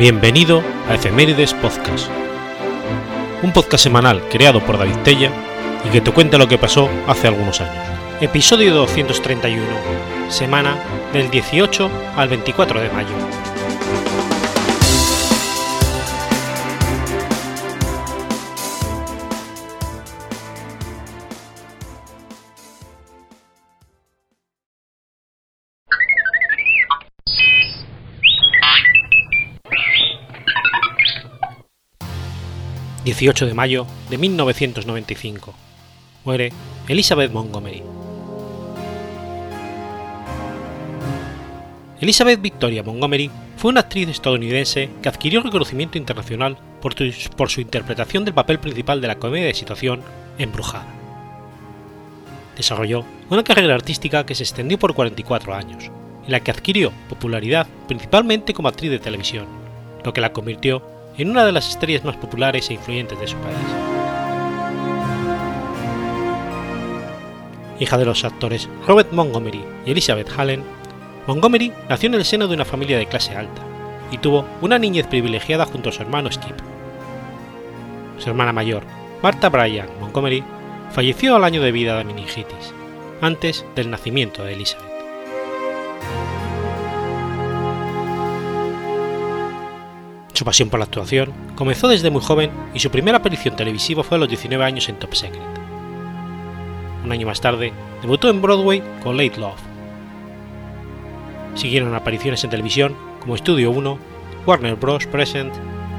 Bienvenido a Efemérides Podcast, un podcast semanal creado por David Tella y que te cuenta lo que pasó hace algunos años. Episodio 231, semana del 18 al 24 de mayo. 18 de mayo de 1995. Muere Elizabeth Montgomery. Elizabeth Victoria Montgomery fue una actriz estadounidense que adquirió reconocimiento internacional por, su interpretación del papel principal de la comedia de situación Embrujada. Desarrolló una carrera artística que se extendió por 44 años, en la que adquirió popularidad principalmente como actriz de televisión, lo que la convirtió en una de las estrellas más populares e influyentes de su país. Hija de los actores Robert Montgomery y Elizabeth Hallen, Montgomery nació en el seno de una familia de clase alta y tuvo una niñez privilegiada junto a su hermano Skip. Su hermana mayor, Martha Bryan Montgomery, falleció al año de vida de meningitis, antes del nacimiento de Elizabeth. Su pasión por la actuación comenzó desde muy joven y su primera aparición televisiva fue a los 19 años en Top Secret. Un año más tarde, debutó en Broadway con Late Love. Siguieron apariciones en televisión como Studio 1, Warner Bros. Present,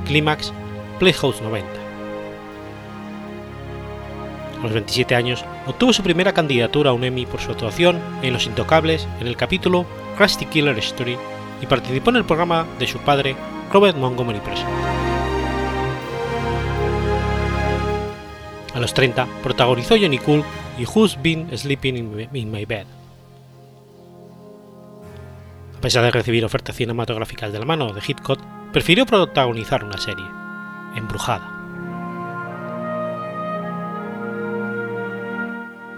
Climax, Playhouse 90. A los 27 años, obtuvo su primera candidatura a un Emmy por su actuación en Los Intocables en el capítulo Krusty Killer Story y participó en el programa de su padre Robert Montgomery Present. A los 30 protagonizó Johnny Cool y Who's Been Sleeping in My Bed. A pesar de recibir ofertas cinematográficas de la mano de Hitchcock, prefirió protagonizar una serie, Embrujada.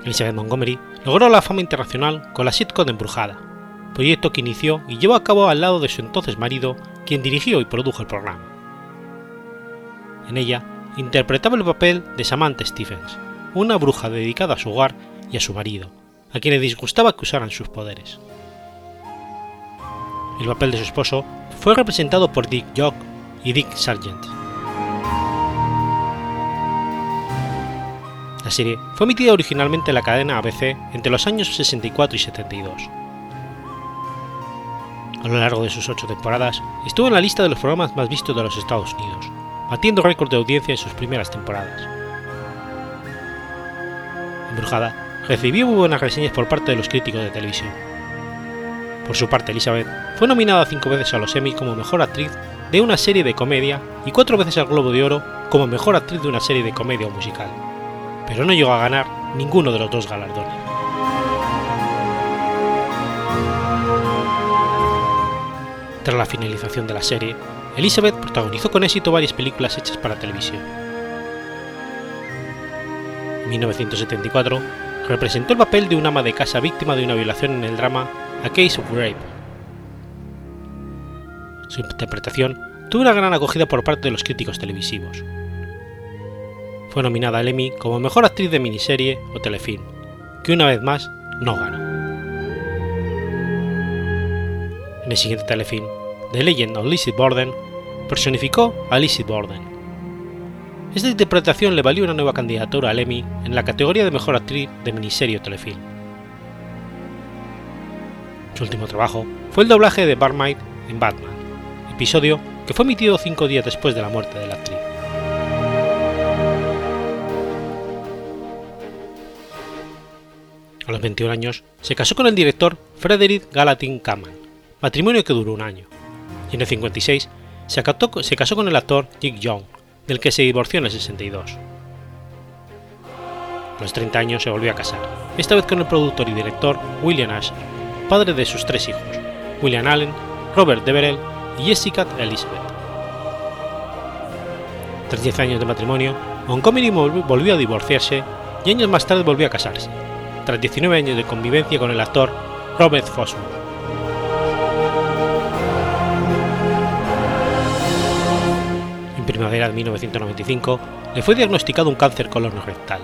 Elizabeth Montgomery logró la fama internacional con la sitcom Embrujada, proyecto que inició y llevó a cabo al lado de su entonces marido, quien dirigió y produjo el programa. En ella interpretaba el papel de Samantha Stephens, una bruja dedicada a su hogar y a su marido, a quien le disgustaba que usaran sus poderes. El papel de su esposo fue representado por Dick Jock y Dick Sargent. La serie fue emitida originalmente en la cadena ABC entre los años 64 y 72 a lo largo de sus ocho temporadas, estuvo en la lista de los programas más vistos de los Estados Unidos, batiendo récord de audiencia en sus primeras temporadas. Embrujada recibió muy buenas reseñas por parte de los críticos de televisión. Por su parte, Elizabeth fue nominada cinco veces a los Emmy como mejor actriz de una serie de comedia y cuatro veces al Globo de Oro como mejor actriz de una serie de comedia o musical, pero no llegó a ganar ninguno de los dos galardones. Tras la finalización de la serie, Elizabeth protagonizó con éxito varias películas hechas para televisión. En 1974, representó el papel de una ama de casa víctima de una violación en el drama A Case of Rape. Su interpretación tuvo una gran acogida por parte de los críticos televisivos. Fue nominada al Emmy como Mejor Actriz de Miniserie o Telefilm, que una vez más no ganó. En el siguiente telefilm, The Legend of Lizzie Borden, personificó a Lizzie Borden. Esta interpretación le valió una nueva candidatura al Emmy en la categoría de Mejor Actriz de Miniserie o Telefilm. Su último trabajo fue el doblaje de Barmaid en Batman, episodio que fue emitido cinco días después de la muerte de la actriz. A los 21 años se casó con el director Frederick Galatin Kaman, matrimonio que duró un año, y en el 56 se, casó con el actor Dick Young, del que se divorció en el 62. A los 30 años se volvió a casar, esta vez con el productor y director William Asher, padre de sus tres hijos, William Allen, Robert Deverell y Jessica Elizabeth. Tras 10 años de matrimonio, Montgomery volvió a divorciarse y años más tarde volvió a casarse, tras 19 años de convivencia con el actor Robert Fosmore. Primavera de 1995 le fue diagnosticado un cáncer rectal,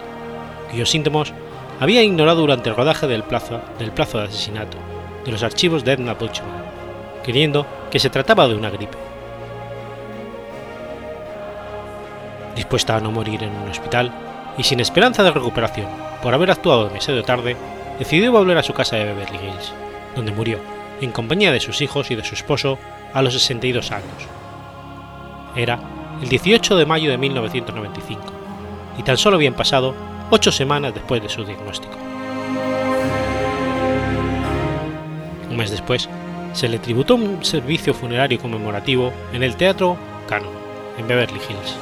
cuyos síntomas había ignorado durante el rodaje del plazo, del plazo de asesinato de los archivos de Edna Butchman, creyendo que se trataba de una gripe. Dispuesta a no morir en un hospital y sin esperanza de recuperación por haber actuado demasiado tarde, decidió volver a su casa de Beverly Hills, donde murió, en compañía de sus hijos y de su esposo, a los 62 años. Era el 18 de mayo de 1995, y tan solo habían pasado ocho semanas después de su diagnóstico. Un mes después, se le tributó un servicio funerario conmemorativo en el Teatro Cannon, en Beverly Hills.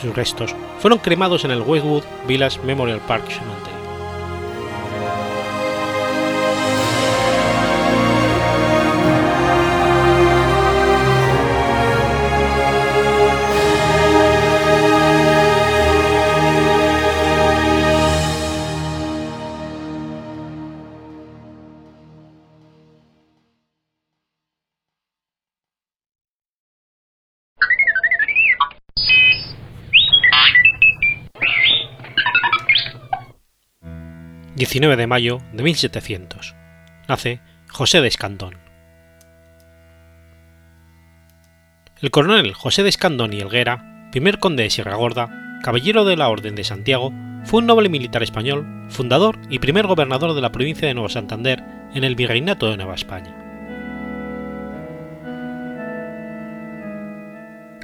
Sus restos fueron cremados en el Westwood Village Memorial Park Cemetery. 19 de mayo de 1700. Nace José de Escandón. El coronel José de Escandón y Elguera, primer conde de Sierra Gorda, caballero de la Orden de Santiago, fue un noble militar español, fundador y primer gobernador de la provincia de Nuevo Santander en el Virreinato de Nueva España.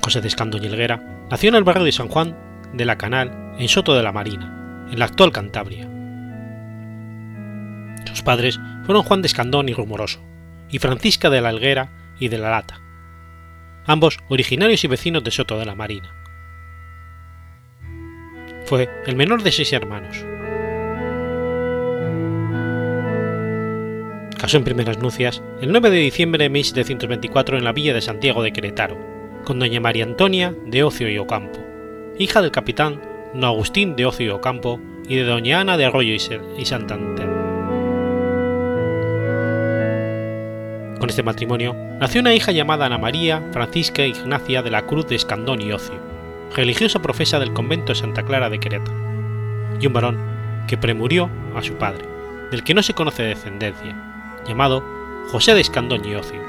José de Escandón y Elguera nació en el barrio de San Juan de la Canal, en Soto de la Marina, en la actual Cantabria sus padres fueron Juan de Escandón y Rumoroso, y Francisca de la Alguera y de la Lata, ambos originarios y vecinos de Soto de la Marina. Fue el menor de seis hermanos. Casó en primeras nupcias el 9 de diciembre de 1724 en la villa de Santiago de Querétaro, con doña María Antonia de Ocio y Ocampo, hija del capitán no Agustín de Ocio y Ocampo y de doña Ana de Arroyo y Santander. Con este matrimonio nació una hija llamada Ana María Francisca Ignacia de la Cruz de Escandón y Ocio, religiosa profesa del convento de Santa Clara de Querétaro, y un varón que premurió a su padre, del que no se conoce descendencia, llamado José de Escandón y Ocio.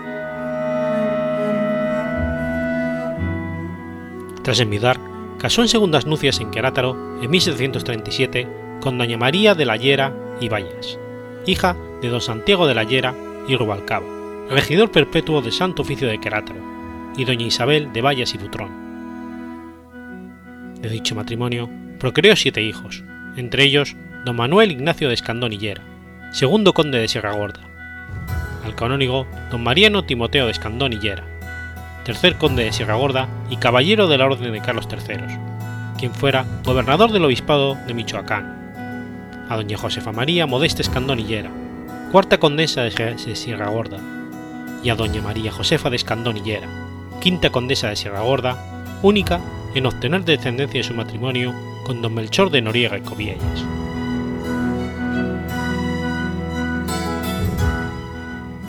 Tras envidar, casó en segundas nupcias en Querétaro en 1737 con doña María de la Llera y Vallas, hija de don Santiago de la Llera y Rubalcaba, regidor perpetuo de Santo Oficio de Querátaro, y doña Isabel de Vallas y Butrón. De dicho matrimonio procreó siete hijos, entre ellos don Manuel Ignacio de Escandón y segundo conde de Sierra Gorda, al canónigo don Mariano Timoteo de Escandón y tercer conde de Sierra Gorda y caballero de la Orden de Carlos III, quien fuera gobernador del Obispado de Michoacán, a doña Josefa María Modesta Escandón y cuarta condesa de Sierra Gorda, y a doña María Josefa de Escandón quinta condesa de Sierra Gorda, única en obtener descendencia de su matrimonio con don Melchor de Noriega y Coviellas.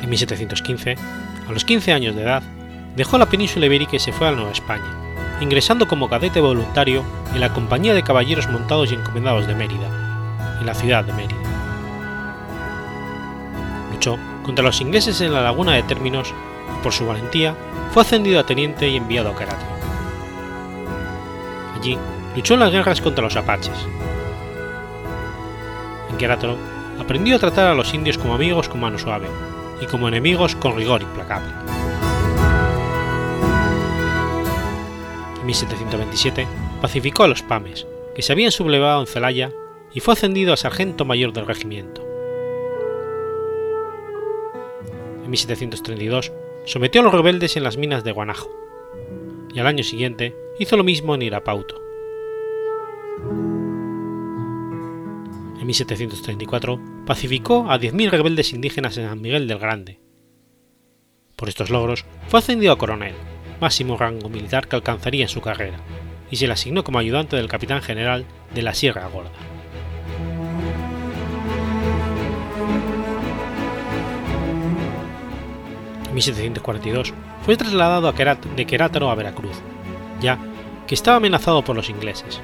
En 1715, a los 15 años de edad, dejó la península ibérica y se fue a Nueva España, ingresando como cadete voluntario en la Compañía de Caballeros Montados y Encomendados de Mérida, en la ciudad de Mérida. Luchó contra los ingleses en la laguna de Términos y por su valentía fue ascendido a teniente y enviado a Querétaro. Allí luchó en las guerras contra los apaches. En Querétaro aprendió a tratar a los indios como amigos con mano suave y como enemigos con rigor implacable. En 1727 pacificó a los Pames, que se habían sublevado en Celaya, y fue ascendido a sargento mayor del regimiento. En 1732, sometió a los rebeldes en las minas de Guanajo, y al año siguiente hizo lo mismo en Irapauto. En 1734 pacificó a 10.000 rebeldes indígenas en San Miguel del Grande. Por estos logros fue ascendido a coronel, máximo rango militar que alcanzaría en su carrera, y se le asignó como ayudante del capitán general de la Sierra Gorda. 1742 fue trasladado de Querétaro a Veracruz, ya que estaba amenazado por los ingleses,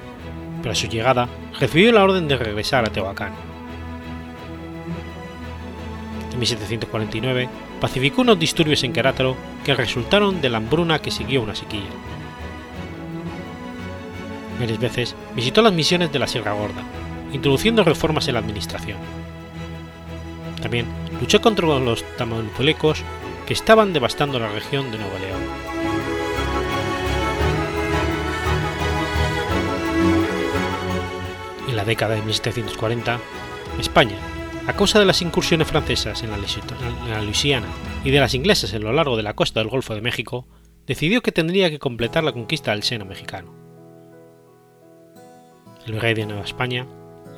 pero a su llegada recibió la orden de regresar a Tehuacán. En 1749 pacificó unos disturbios en Querétaro que resultaron de la hambruna que siguió una sequía. Varias veces visitó las misiones de la Sierra Gorda, introduciendo reformas en la administración. También luchó contra los tamaulipelecos que estaban devastando la región de Nuevo León. En la década de 1740, España, a causa de las incursiones francesas en la Luisiana y de las inglesas a lo largo de la costa del Golfo de México, decidió que tendría que completar la conquista del seno mexicano. El rey de Nueva España,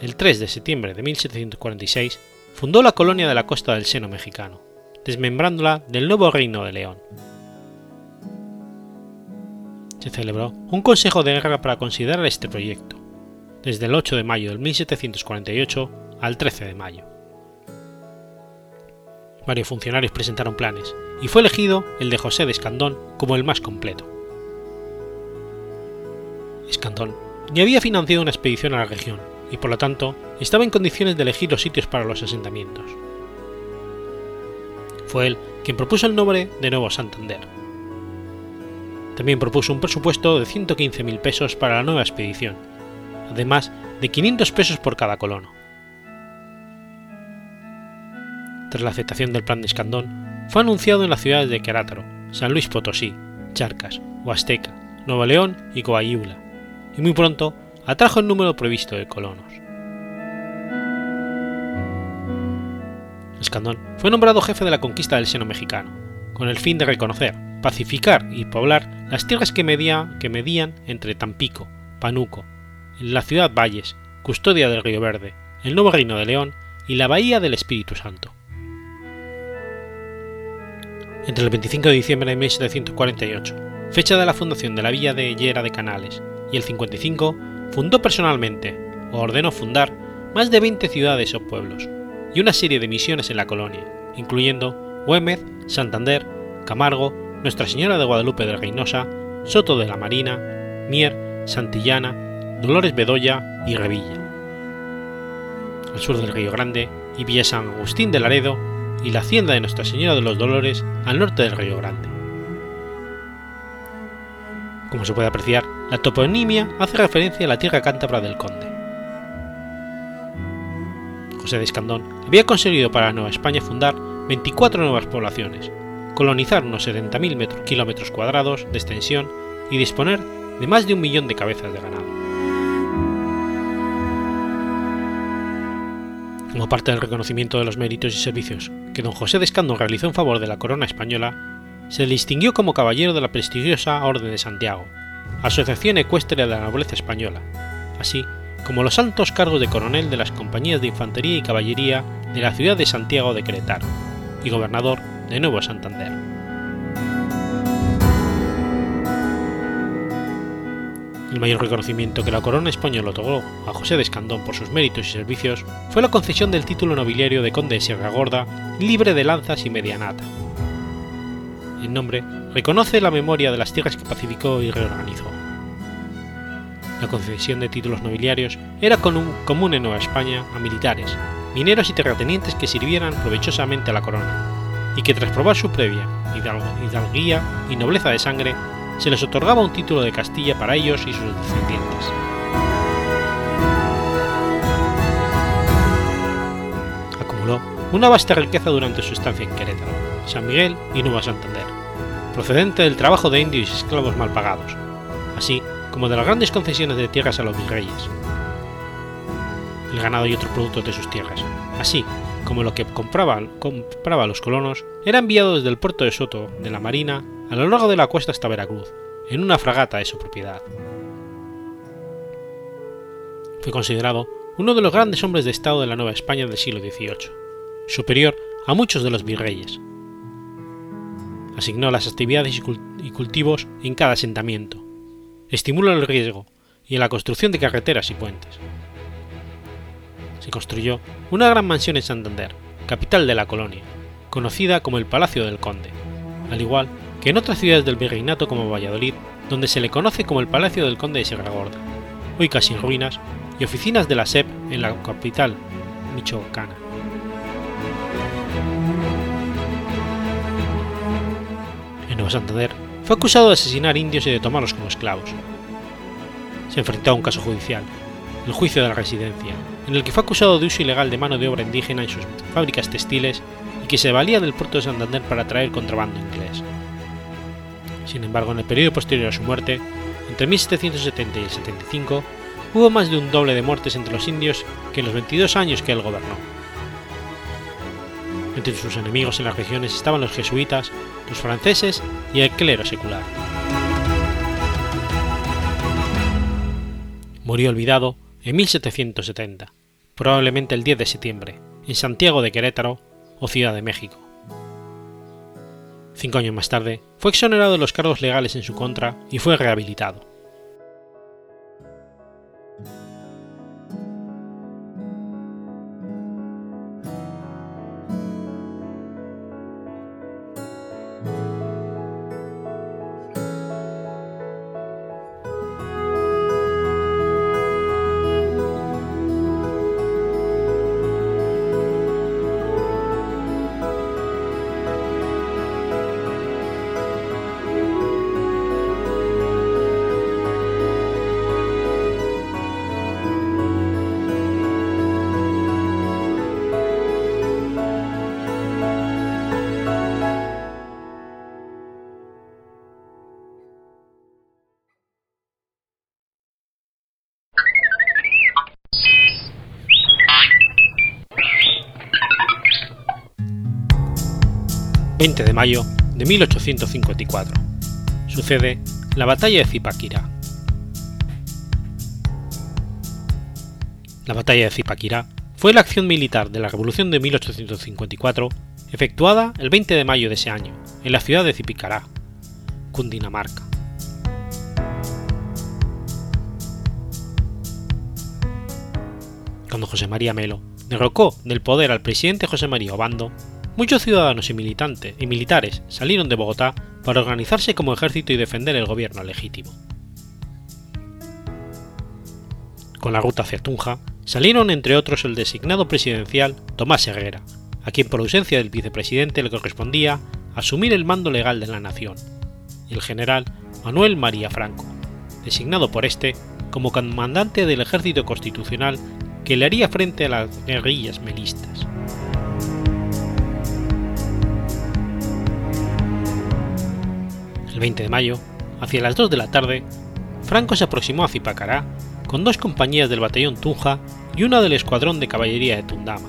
el 3 de septiembre de 1746, fundó la colonia de la costa del seno mexicano, desmembrándola del nuevo Reino de León. Se celebró un consejo de guerra para considerar este proyecto, desde el 8 de mayo de 1748 al 13 de mayo. Varios funcionarios presentaron planes, y fue elegido el de José de Escandón como el más completo. Escandón ya había financiado una expedición a la región, y por lo tanto estaba en condiciones de elegir los sitios para los asentamientos. Fue él quien propuso el nombre de Nuevo Santander. También propuso un presupuesto de 115.000 pesos para la nueva expedición, además de 500 pesos por cada colono. Tras la aceptación del plan de Escandón, fue anunciado en las ciudades de Querétaro, San Luis Potosí, Charcas, Huasteca, Nuevo León y Coahuila, y muy pronto atrajo el número previsto de colonos. Escandón fue nombrado jefe de la conquista del seno mexicano, con el fin de reconocer, pacificar y poblar las tierras que, medían entre Tampico, Panuco, la ciudad Valles, custodia del Río Verde, el nuevo Reino de León y la Bahía del Espíritu Santo. Entre el 25 de diciembre de 1748, fecha de la fundación de la villa de Llera de Canales, y el 55, fundó personalmente, o ordenó fundar, más de 20 ciudades o pueblos, y una serie de misiones en la colonia, incluyendo Güémez, Santander, Camargo, Nuestra Señora de Guadalupe de Reynosa, Soto de la Marina, Mier, Santillana, Dolores Bedoya y Revilla. Al sur del Río Grande y Villa San Agustín de Laredo y la hacienda de Nuestra Señora de los Dolores al norte del Río Grande. Como se puede apreciar, la toponimia hace referencia a la tierra cántabra del conde. José de Escandón había conseguido para Nueva España fundar 24 nuevas poblaciones, colonizar unos 70.000 kilómetros cuadrados de extensión y disponer de más de un millón de cabezas de ganado. Como parte del reconocimiento de los méritos y servicios que don José de Escandón realizó en favor de la corona española, se le distinguió como caballero de la prestigiosa Orden de Santiago, Asociación Ecuestre de la Nobleza Española, así como los altos cargos de coronel de las compañías de infantería y caballería de la ciudad de Santiago de Querétaro y gobernador de Nuevo Santander. El mayor reconocimiento que la corona española otorgó a José de Escandón por sus méritos y servicios fue la concesión del título nobiliario de conde de Sierra Gorda, libre de lanzas y medianata, el nombre reconoce la memoria de las tierras que pacificó y reorganizó. La concesión de títulos nobiliarios era común en Nueva España a militares, mineros y terratenientes que sirvieran provechosamente a la corona, y que tras probar su previa hidalguía y nobleza de sangre, se les otorgaba un título de Castilla para ellos y sus descendientes. Acumuló una vasta riqueza durante su estancia en Querétaro, San Miguel y Nueva Santander, procedente del trabajo de indios y esclavos mal pagados, así como de las grandes concesiones de tierras a los virreyes. El ganado y otros productos de sus tierras, así como lo que compraba los colonos, era enviado desde el puerto de Soto de la Marina a lo largo de la costa hasta Veracruz, en una fragata de su propiedad. Fue considerado uno de los grandes hombres de Estado de la Nueva España del siglo XVIII, superior a muchos de los virreyes, asignó las actividades y cultivos en cada asentamiento, estimuló el riesgo y la construcción de carreteras y puentes. Se construyó una gran mansión en Santander, capital de la colonia, conocida como el Palacio del Conde, al igual que en otras ciudades del virreinato como Valladolid, donde se le conoce como el Palacio del Conde de Sierra Gorda, hoy casi en ruinas, y oficinas de la SEP en la capital michoacana. En Santander fue acusado de asesinar indios y de tomarlos como esclavos. Se enfrentó a un caso judicial, el juicio de la residencia, en el que fue acusado de uso ilegal de mano de obra indígena en sus fábricas textiles y que se valía del puerto de Santander para traer contrabando inglés. Sin embargo, en el periodo posterior a su muerte, entre 1770 y el 75, hubo más de un doble de muertes entre los indios que en los 22 años que él gobernó. Entre sus enemigos en las regiones estaban los jesuitas, los franceses y el clero secular. Murió olvidado en 1770, probablemente el 10 de septiembre, en Santiago de Querétaro o Ciudad de México. Cinco años más tarde, fue exonerado de los cargos legales en su contra y fue rehabilitado. 20 de mayo de 1854. Sucede la batalla de Zipaquirá. La batalla de Zipaquirá fue la acción militar de la Revolución de 1854 efectuada el 20 de mayo de ese año en la ciudad de Zipicará, Cundinamarca. Cuando José María Melo derrocó del poder al presidente José María Obando, Muchos ciudadanos y, militantes, y militares salieron de Bogotá para organizarse como ejército y defender el gobierno legítimo. Con la ruta hacia Tunja salieron entre otros el designado presidencial Tomás Herrera, a quien por ausencia del vicepresidente le correspondía asumir el mando legal de la nación, y el general Manuel María Franco, designado por este como comandante del ejército constitucional que le haría frente a las guerrillas melistas. El 20 de mayo, hacia las 2 de la tarde, Franco se aproximó a Zipacará con dos compañías del batallón Tunja y una del escuadrón de caballería de Tundama.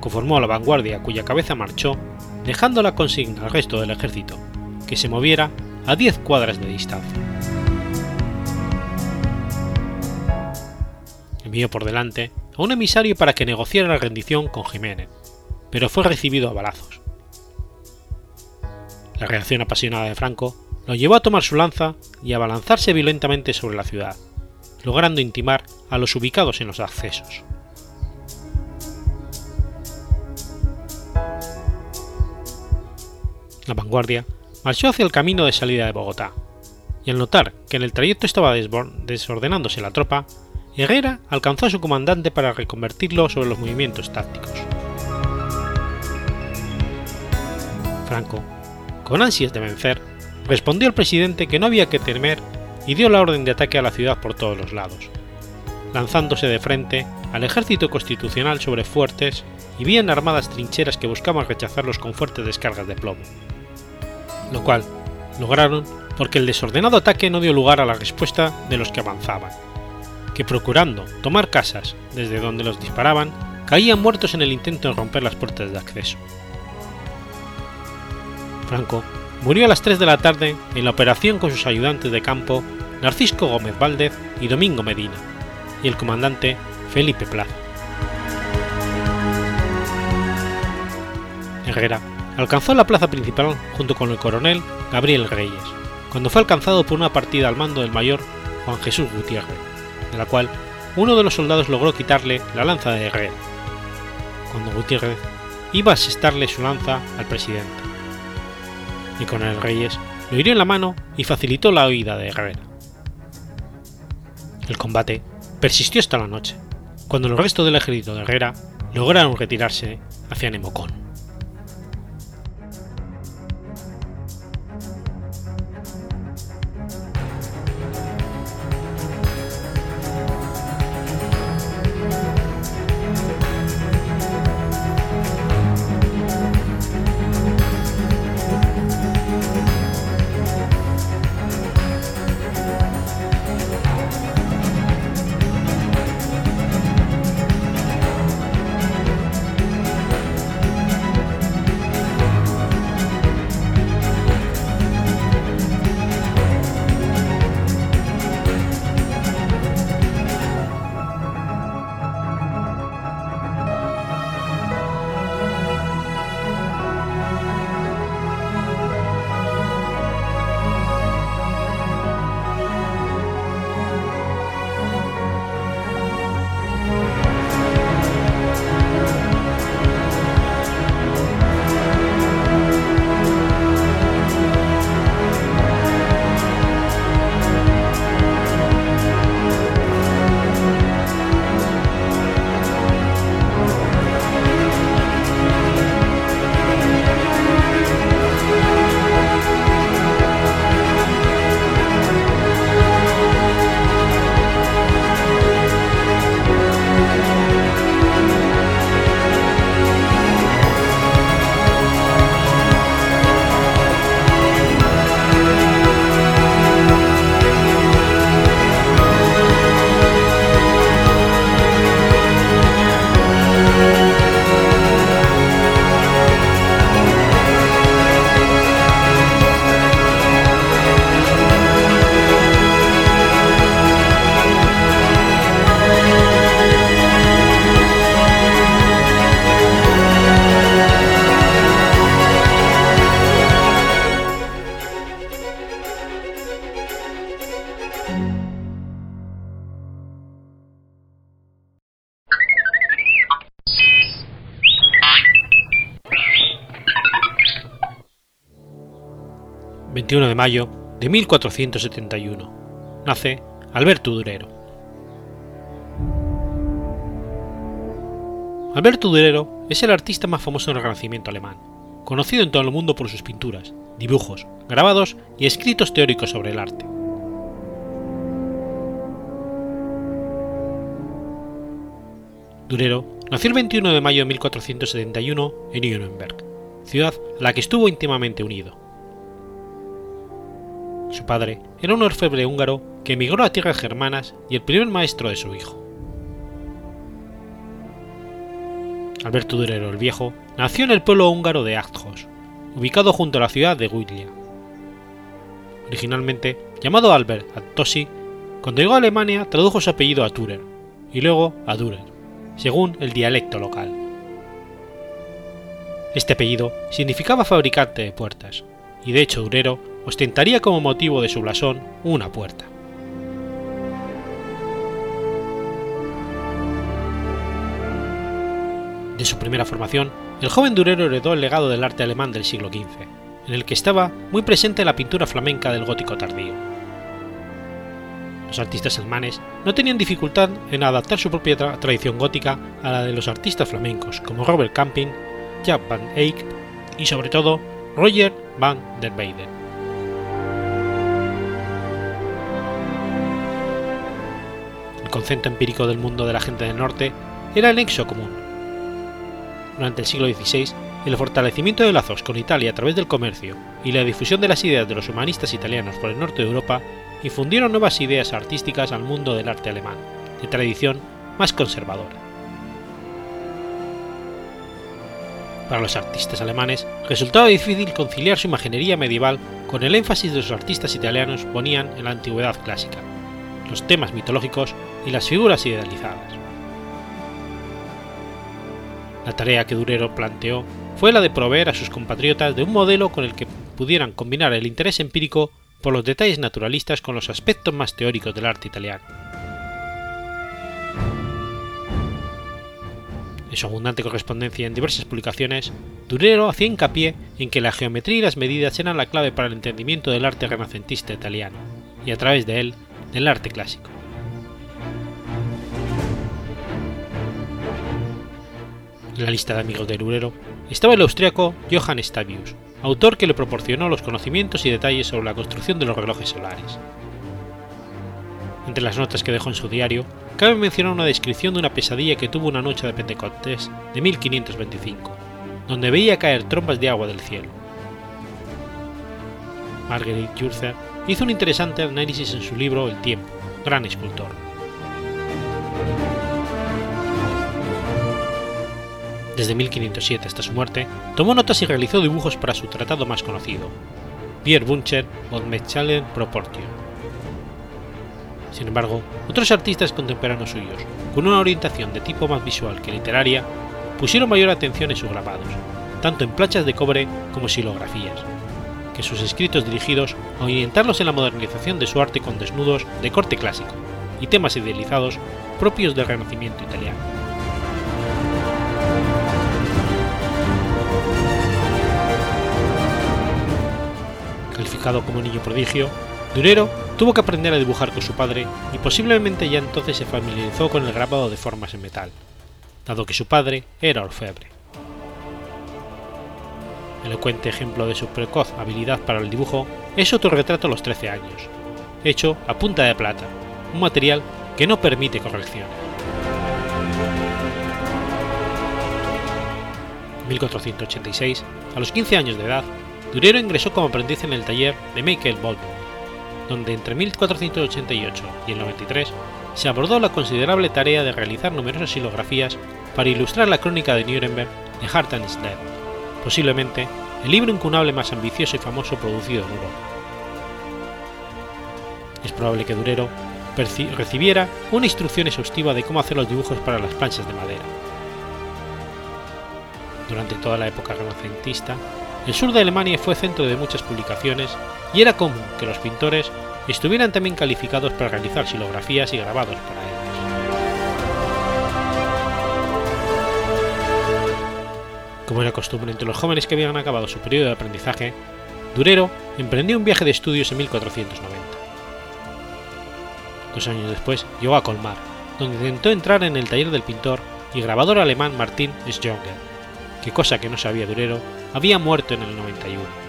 Conformó la vanguardia cuya cabeza marchó, dejando la consigna al resto del ejército, que se moviera a 10 cuadras de distancia. Envió por delante a un emisario para que negociara la rendición con Jiménez, pero fue recibido a balazos. La reacción apasionada de Franco lo llevó a tomar su lanza y a balanzarse violentamente sobre la ciudad, logrando intimar a los ubicados en los accesos. La vanguardia marchó hacia el camino de salida de Bogotá, y al notar que en el trayecto estaba desordenándose la tropa, Herrera alcanzó a su comandante para reconvertirlo sobre los movimientos tácticos. Franco con ansias de vencer, respondió al presidente que no había que temer y dio la orden de ataque a la ciudad por todos los lados, lanzándose de frente al ejército constitucional sobre fuertes y bien armadas trincheras que buscaban rechazarlos con fuertes descargas de plomo, lo cual lograron porque el desordenado ataque no dio lugar a la respuesta de los que avanzaban, que procurando tomar casas desde donde los disparaban, caían muertos en el intento de romper las puertas de acceso. Murió a las 3 de la tarde en la operación con sus ayudantes de campo Narcisco Gómez Valdez y Domingo Medina, y el comandante Felipe Plaza. Herrera alcanzó la plaza principal junto con el coronel Gabriel Reyes, cuando fue alcanzado por una partida al mando del mayor Juan Jesús Gutiérrez, de la cual uno de los soldados logró quitarle la lanza de Herrera, cuando Gutiérrez iba a asestarle su lanza al presidente. El coronel Reyes lo hirió en la mano y facilitó la huida de Herrera. El combate persistió hasta la noche, cuando el resto del ejército de Herrera lograron retirarse hacia Nemocón. 21 de mayo de 1471. Nace Alberto Durero. Alberto Durero es el artista más famoso del Renacimiento alemán, conocido en todo el mundo por sus pinturas, dibujos, grabados y escritos teóricos sobre el arte. Durero nació el 21 de mayo de 1471 en Nuremberg, ciudad a la que estuvo íntimamente unido. Su padre era un orfebre húngaro que emigró a tierras germanas y el primer maestro de su hijo. Alberto Durero el Viejo nació en el pueblo húngaro de Achthoz, ubicado junto a la ciudad de Guidlia. Originalmente llamado Albert Attosi, cuando llegó a Alemania tradujo su apellido a Turer y luego a Dürer, según el dialecto local. Este apellido significaba fabricante de puertas, y de hecho Durero ostentaría como motivo de su blasón una puerta. De su primera formación, el joven Durero heredó el legado del arte alemán del siglo XV, en el que estaba muy presente la pintura flamenca del gótico tardío. Los artistas alemanes no tenían dificultad en adaptar su propia tradición gótica a la de los artistas flamencos como Robert Camping, Jaap van Eyck y sobre todo Roger van der Weyden. Concepto empírico del mundo de la gente del norte era el nexo común. Durante el siglo XVI, el fortalecimiento de lazos con Italia a través del comercio y la difusión de las ideas de los humanistas italianos por el norte de Europa infundieron nuevas ideas artísticas al mundo del arte alemán, de tradición más conservadora. Para los artistas alemanes resultaba difícil conciliar su imaginería medieval con el énfasis de los artistas italianos ponían en la antigüedad clásica, los temas mitológicos y las figuras idealizadas. La tarea que Durero planteó fue la de proveer a sus compatriotas de un modelo con el que pudieran combinar el interés empírico por los detalles naturalistas con los aspectos más teóricos del arte italiano. En su abundante correspondencia en diversas publicaciones, Durero hacía hincapié en que la geometría y las medidas eran la clave para el entendimiento del arte renacentista italiano, y a través de él, del arte clásico. En la lista de amigos de Durero estaba el austriaco Johann Stabius, autor que le proporcionó los conocimientos y detalles sobre la construcción de los relojes solares. Entre las notas que dejó en su diario, cabe mencionar una descripción de una pesadilla que tuvo una noche de Pentecostés de 1525, donde veía caer trombas de agua del cielo. Marguerite Jurzer hizo un interesante análisis en su libro El tiempo, gran escultor. Desde 1507 hasta su muerte, tomó notas y realizó dibujos para su tratado más conocido, Bier Buncher und Metzalen Proportion sin embargo, otros artistas contemporáneos suyos, con una orientación de tipo más visual que literaria, pusieron mayor atención en sus grabados, tanto en planchas de cobre como silografías, que sus escritos dirigidos a orientarlos en la modernización de su arte con desnudos de corte clásico y temas idealizados propios del Renacimiento italiano. Calificado como niño prodigio, Durero tuvo que aprender a dibujar con su padre y posiblemente ya entonces se familiarizó con el grabado de formas en metal, dado que su padre era orfebre. Elocuente ejemplo de su precoz habilidad para el dibujo es su autorretrato a los 13 años, hecho a punta de plata, un material que no permite corrección. En 1486, a los 15 años de edad, Durero ingresó como aprendiz en el taller de Michael Baldwin, donde entre 1488 y el 93 se abordó la considerable tarea de realizar numerosas silografías para ilustrar la crónica de Nuremberg de Dead, posiblemente el libro incunable más ambicioso y famoso producido en Europa. Es probable que Durero recibiera una instrucción exhaustiva de cómo hacer los dibujos para las planchas de madera. Durante toda la época renacentista, el sur de Alemania fue centro de muchas publicaciones y era común que los pintores estuvieran también calificados para realizar silografías y grabados para ellos. Como era costumbre entre los jóvenes que habían acabado su periodo de aprendizaje, Durero emprendió un viaje de estudios en 1490. Dos años después llegó a Colmar, donde intentó entrar en el taller del pintor y grabador alemán Martin Schjonger, que cosa que no sabía Durero, había muerto en el 91.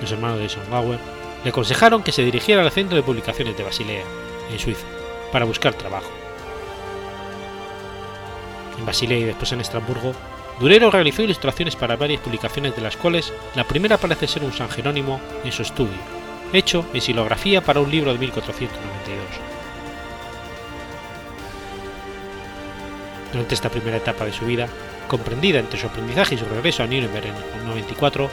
los hermanos de Sonbauer, le aconsejaron que se dirigiera al centro de publicaciones de Basilea, en Suiza, para buscar trabajo. En Basilea y después en Estrasburgo, Durero realizó ilustraciones para varias publicaciones de las cuales la primera parece ser un San Jerónimo en su estudio, hecho en silografía para un libro de 1492. Durante esta primera etapa de su vida, comprendida entre su aprendizaje y su regreso a Nuremberg en el 94,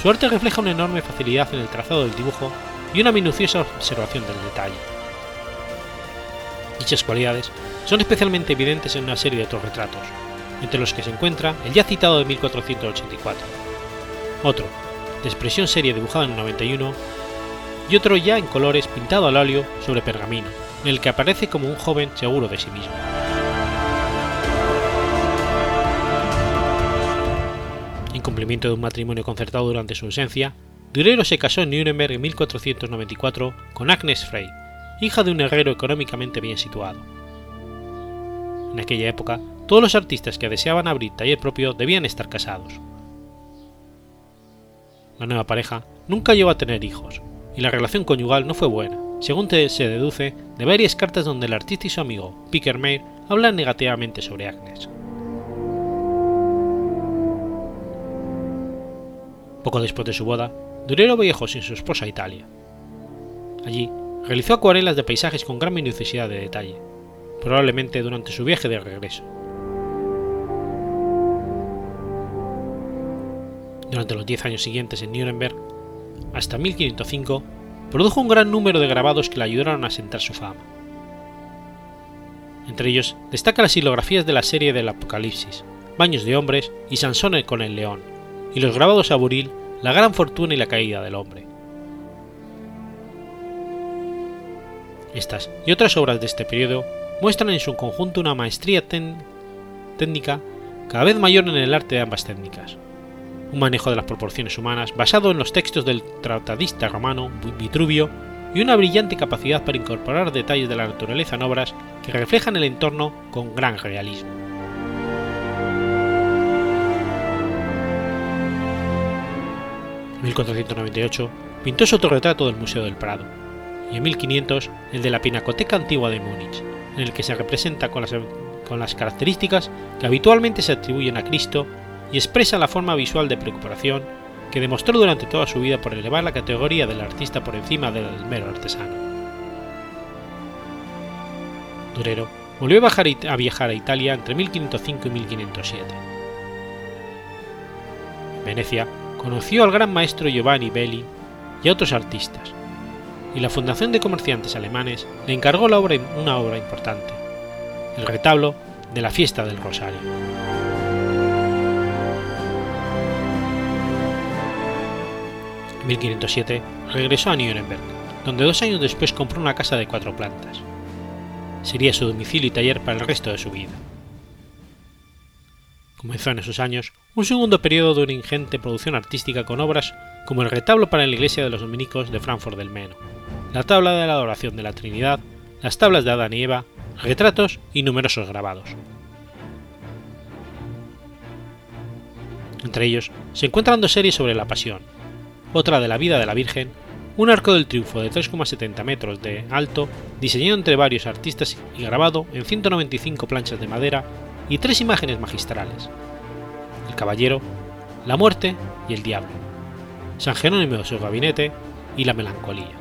su arte refleja una enorme facilidad en el trazado del dibujo y una minuciosa observación del detalle. Dichas cualidades son especialmente evidentes en una serie de otros retratos, entre los que se encuentra el ya citado de 1484, otro, de expresión seria dibujado en el 91, y otro ya en colores pintado al óleo sobre pergamino, en el que aparece como un joven seguro de sí mismo. Cumplimiento de un matrimonio concertado durante su ausencia, Durero se casó en Nuremberg en 1494 con Agnes Frey, hija de un herrero económicamente bien situado. En aquella época, todos los artistas que deseaban abrir taller propio debían estar casados. La nueva pareja nunca llegó a tener hijos, y la relación conyugal no fue buena, según se deduce de varias cartas donde el artista y su amigo, Picker Mayer, hablan negativamente sobre Agnes. Poco después de su boda, Durero viajó sin su esposa a Italia. Allí realizó acuarelas de paisajes con gran minuciosidad de detalle, probablemente durante su viaje de regreso. Durante los diez años siguientes en Nuremberg, hasta 1505, produjo un gran número de grabados que le ayudaron a asentar su fama. Entre ellos destacan las silografías de la serie del Apocalipsis, Baños de hombres y Sansón con el león, y los grabados a Buril, La gran fortuna y la caída del hombre. Estas y otras obras de este periodo muestran en su conjunto una maestría técnica cada vez mayor en el arte de ambas técnicas, un manejo de las proporciones humanas basado en los textos del tratadista romano Vitruvio y una brillante capacidad para incorporar detalles de la naturaleza en obras que reflejan el entorno con gran realismo. 1498 pintó su autorretrato del Museo del Prado y en 1500 el de la Pinacoteca Antigua de Múnich, en el que se representa con las, con las características que habitualmente se atribuyen a Cristo y expresa la forma visual de preocupación que demostró durante toda su vida por elevar la categoría del artista por encima del mero artesano. Durero volvió a viajar a Italia entre 1505 y 1507. En Venecia conoció al gran maestro Giovanni Belli y a otros artistas, y la Fundación de Comerciantes Alemanes le encargó la obra, una obra importante, el retablo de la Fiesta del Rosario. En 1507 regresó a Nuremberg, donde dos años después compró una casa de cuatro plantas. Sería su domicilio y taller para el resto de su vida. Comenzó en esos años un segundo periodo de una ingente producción artística con obras como el retablo para la iglesia de los dominicos de Frankfurt del Meno, la tabla de la adoración de la Trinidad, las tablas de Adán y Eva, retratos y numerosos grabados. Entre ellos se encuentran dos series sobre la Pasión, otra de la vida de la Virgen, un arco del triunfo de 3,70 metros de alto, diseñado entre varios artistas y grabado en 195 planchas de madera, y tres imágenes magistrales: el Caballero, la Muerte y el Diablo, San Jerónimo de su gabinete y la Melancolía.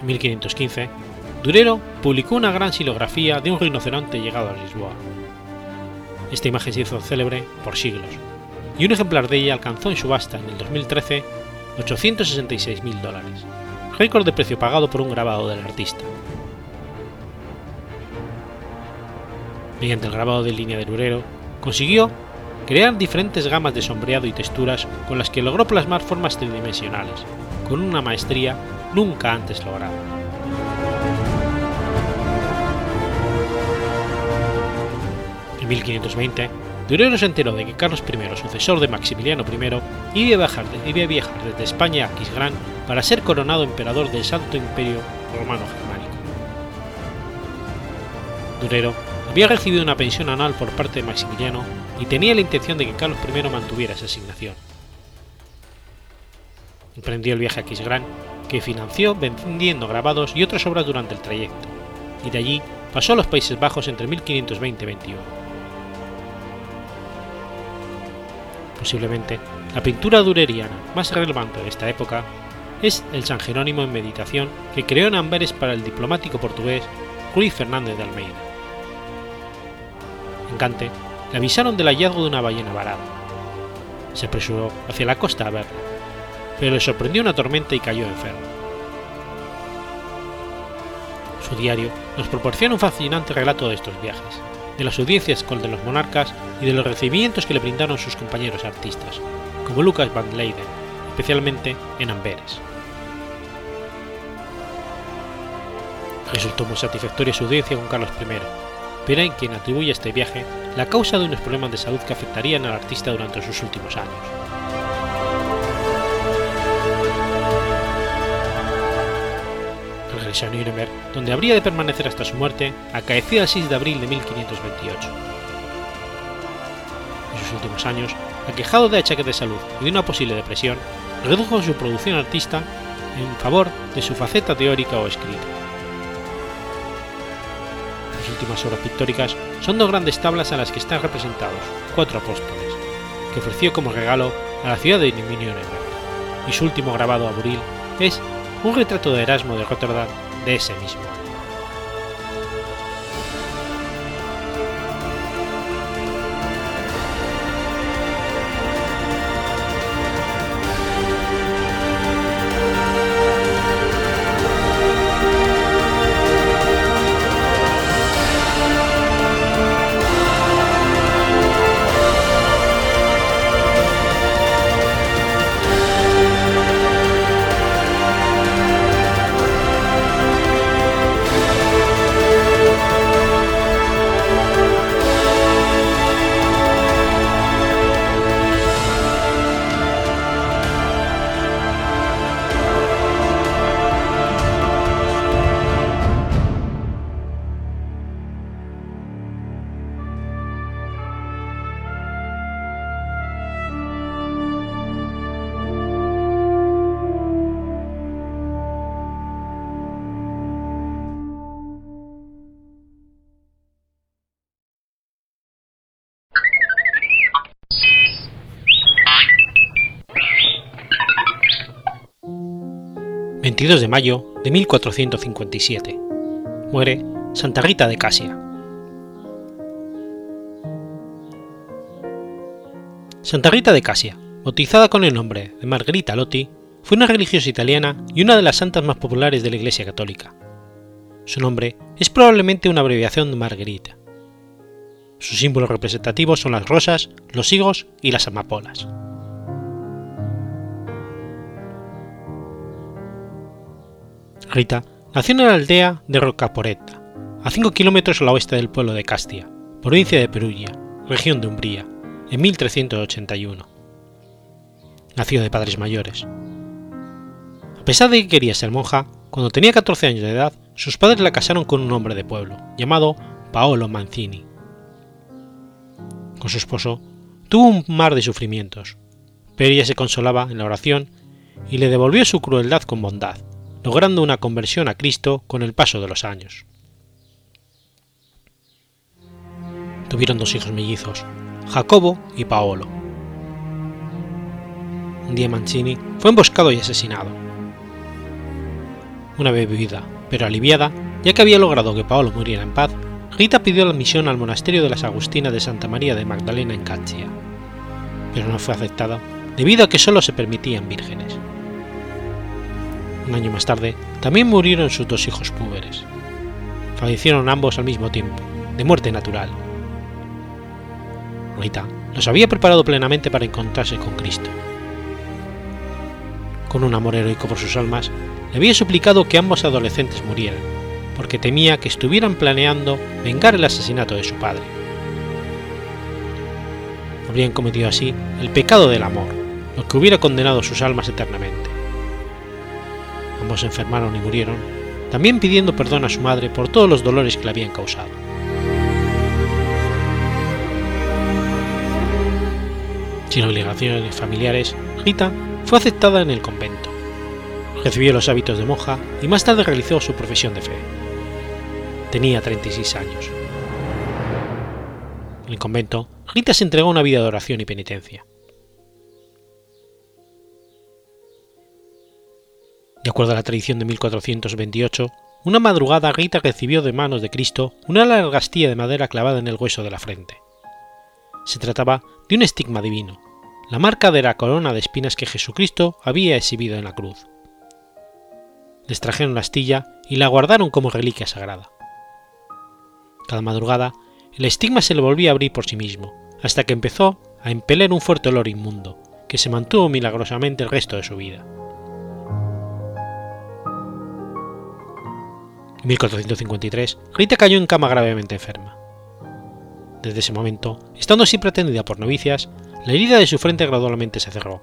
En 1515, Durero publicó una gran silografía de un rinoceronte llegado a Lisboa. Esta imagen se hizo célebre por siglos, y un ejemplar de ella alcanzó en subasta en el 2013 866.000 dólares, récord de precio pagado por un grabado del artista. Mediante el grabado de línea de Durero, consiguió crear diferentes gamas de sombreado y texturas con las que logró plasmar formas tridimensionales, con una maestría nunca antes lograda. En 1520, Durero se enteró de que Carlos I, sucesor de Maximiliano I, iba a viajar, iba a viajar desde España a Aquisgrán para ser coronado emperador del Santo Imperio Romano Germánico. Durero había recibido una pensión anual por parte de Maximiliano y tenía la intención de que Carlos I mantuviera esa asignación. Emprendió el viaje a Aquisgrán, que financió vendiendo grabados y otras obras durante el trayecto, y de allí pasó a los Países Bajos entre 1520 y 21. Posiblemente, la pintura dureriana más relevante de esta época es el San Jerónimo en meditación que creó en Amberes para el diplomático portugués Ruiz Fernández de Almeida. Le avisaron del hallazgo de una ballena varada. Se apresuró hacia la costa a verla, pero le sorprendió una tormenta y cayó enfermo. Su diario nos proporciona un fascinante relato de estos viajes, de las audiencias con de los monarcas y de los recibimientos que le brindaron sus compañeros artistas, como Lucas van Leyden, especialmente en Amberes. Resultó muy satisfactoria su audiencia con Carlos I, pero hay quien atribuye a este viaje la causa de unos problemas de salud que afectarían al artista durante sus últimos años. Regresó a Nuremberg, donde habría de permanecer hasta su muerte, acaecida el 6 de abril de 1528. En sus últimos años, aquejado de achaques de salud y de una posible depresión, redujo su producción artista en favor de su faceta teórica o escrita últimas obras pictóricas son dos grandes tablas en las que están representados cuatro apóstoles, que ofreció como regalo a la ciudad de Nuremberg, y su último grabado a Buril es un retrato de Erasmo de Rotterdam de ese mismo año. 22 de mayo de 1457. Muere Santa Rita de Casia. Santa Rita de Casia, bautizada con el nombre de Margherita Lotti, fue una religiosa italiana y una de las santas más populares de la Iglesia Católica. Su nombre es probablemente una abreviación de Margherita. Sus símbolos representativos son las rosas, los higos y las amapolas. Rita nació en la aldea de Rocaporetta, a 5 kilómetros al oeste del pueblo de Castia, provincia de Perugia, región de Umbría, en 1381. Nació de padres mayores. A pesar de que quería ser monja, cuando tenía 14 años de edad, sus padres la casaron con un hombre de pueblo, llamado Paolo Mancini. Con su esposo, tuvo un mar de sufrimientos, pero ella se consolaba en la oración y le devolvió su crueldad con bondad, logrando una conversión a Cristo con el paso de los años. Tuvieron dos hijos mellizos, Jacobo y Paolo. Un día Mancini fue emboscado y asesinado. Una vez vivida, pero aliviada, ya que había logrado que Paolo muriera en paz, Rita pidió la admisión al monasterio de las Agustinas de Santa María de Magdalena en Caccia, pero no fue aceptada debido a que solo se permitían vírgenes. Un año más tarde, también murieron sus dos hijos púberes. Fallecieron ambos al mismo tiempo, de muerte natural. Rita los había preparado plenamente para encontrarse con Cristo. Con un amor heroico por sus almas, le había suplicado que ambos adolescentes murieran, porque temía que estuvieran planeando vengar el asesinato de su padre. Habrían cometido así el pecado del amor, lo que hubiera condenado sus almas eternamente ambos enfermaron y murieron, también pidiendo perdón a su madre por todos los dolores que le habían causado. Sin obligaciones familiares, Rita fue aceptada en el convento. Recibió los hábitos de monja y más tarde realizó su profesión de fe. Tenía 36 años. En el convento, Rita se entregó a una vida de oración y penitencia. De acuerdo a la tradición de 1428, una madrugada Rita recibió de manos de Cristo una larga astilla de madera clavada en el hueso de la frente. Se trataba de un estigma divino, la marca de la corona de espinas que Jesucristo había exhibido en la cruz. Les trajeron la astilla y la guardaron como reliquia sagrada. Cada madrugada, el estigma se le volvía a abrir por sí mismo, hasta que empezó a empeler un fuerte olor inmundo, que se mantuvo milagrosamente el resto de su vida. 1453, Rita cayó en cama gravemente enferma. Desde ese momento, estando siempre atendida por novicias, la herida de su frente gradualmente se cerró.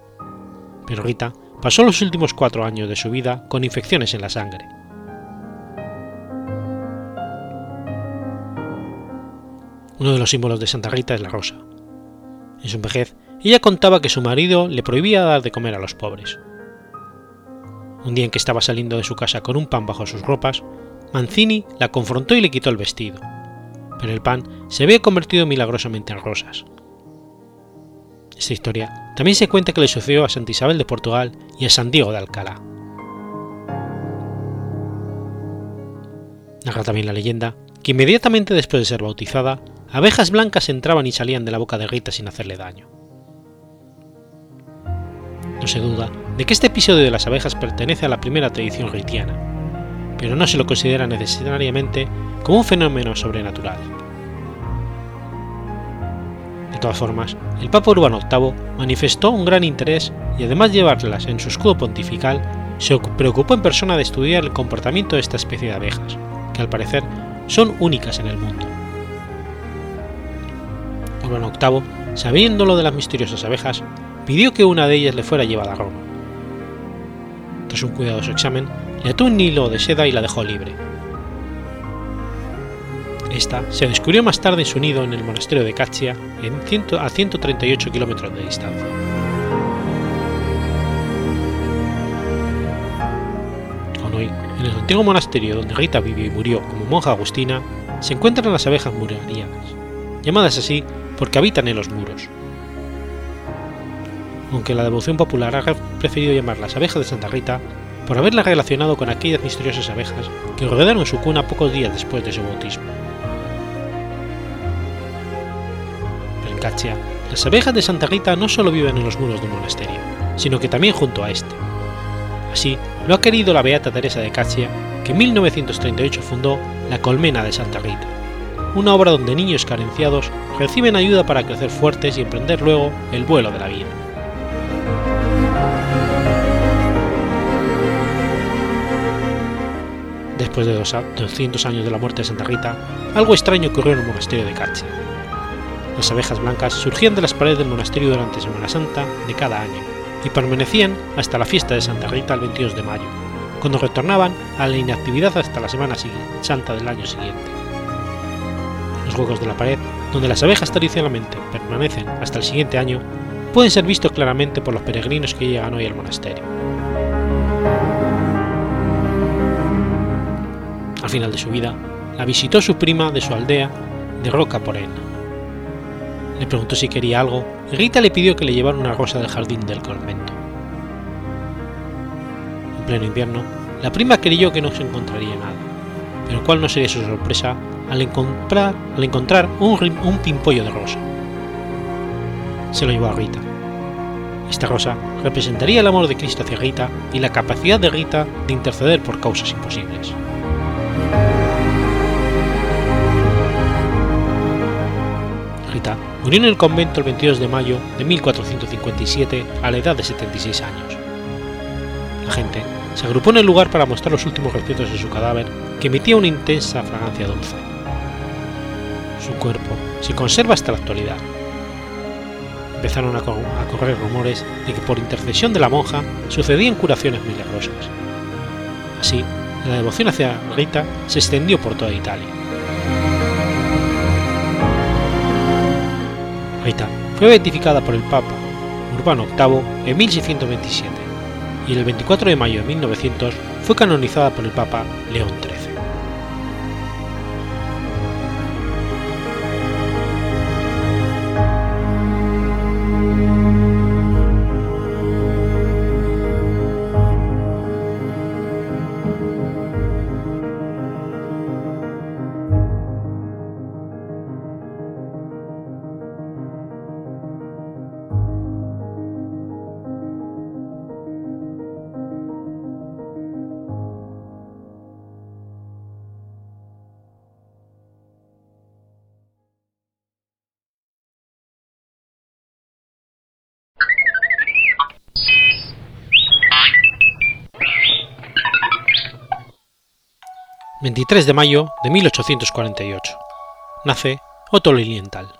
Pero Rita pasó los últimos cuatro años de su vida con infecciones en la sangre. Uno de los símbolos de Santa Rita es la rosa. En su vejez, ella contaba que su marido le prohibía dar de comer a los pobres. Un día en que estaba saliendo de su casa con un pan bajo sus ropas, Mancini la confrontó y le quitó el vestido, pero el pan se había convertido milagrosamente en rosas. Esta historia también se cuenta que le sucedió a Santa Isabel de Portugal y a San Diego de Alcalá. Narra también la leyenda que inmediatamente después de ser bautizada, abejas blancas entraban y salían de la boca de Rita sin hacerle daño. No se duda de que este episodio de las abejas pertenece a la primera tradición ritiana, pero no se lo considera necesariamente como un fenómeno sobrenatural. De todas formas, el Papa Urbano VIII manifestó un gran interés y además de llevarlas en su escudo pontifical, se preocupó en persona de estudiar el comportamiento de esta especie de abejas, que al parecer son únicas en el mundo. Urbano VIII, sabiendo lo de las misteriosas abejas, pidió que una de ellas le fuera llevada a Roma. Tras un cuidadoso examen, le ató un hilo de seda y la dejó libre. Esta se descubrió más tarde en su nido en el monasterio de Caccia, a 138 kilómetros de distancia. Hoy, en el antiguo monasterio donde Rita vivió y murió como monja agustina, se encuentran las abejas murarianas, llamadas así porque habitan en los muros. Aunque la devoción popular ha preferido llamarlas abejas de Santa Rita, por haberla relacionado con aquellas misteriosas abejas que rodearon su cuna pocos días después de su bautismo. En Cachia, las abejas de Santa Rita no solo viven en los muros del monasterio, sino que también junto a este. Así lo ha querido la beata Teresa de Cachia, que en 1938 fundó la Colmena de Santa Rita, una obra donde niños carenciados reciben ayuda para crecer fuertes y emprender luego el vuelo de la vida. Después de 200 años de la muerte de Santa Rita, algo extraño ocurrió en el monasterio de Cachia. Las abejas blancas surgían de las paredes del monasterio durante Semana Santa de cada año y permanecían hasta la fiesta de Santa Rita el 22 de mayo, cuando retornaban a la inactividad hasta la Semana Santa del año siguiente. Los huecos de la pared, donde las abejas tradicionalmente permanecen hasta el siguiente año, pueden ser vistos claramente por los peregrinos que llegan hoy al monasterio. Al final de su vida, la visitó su prima de su aldea de Roca Porena le preguntó si quería algo y Rita le pidió que le llevara una rosa del jardín del convento. En pleno invierno, la prima creyó que no se encontraría nada, pero cuál no sería su sorpresa al encontrar, un, un pimpollo de rosa. Se lo llevó a Rita. Esta rosa representaría el amor de Cristo hacia Rita y la capacidad de Rita de interceder por causas imposibles. Rita Murió en el convento el 22 de mayo de 1457 a la edad de 76 años. La gente se agrupó en el lugar para mostrar los últimos respetos de su cadáver, que emitía una intensa fragancia dulce. Su cuerpo se conserva hasta la actualidad. Empezaron a, correr rumores de que por intercesión de la monja sucedían curaciones milagrosas. Así, la devoción hacia Rita se extendió por toda Italia. Rita fue beatificada por el Papa Urbano VIII en 1627 y el 24 de mayo de 1900 fue canonizada por el Papa León 23 de mayo de 1848. Nace Otto Lilienthal.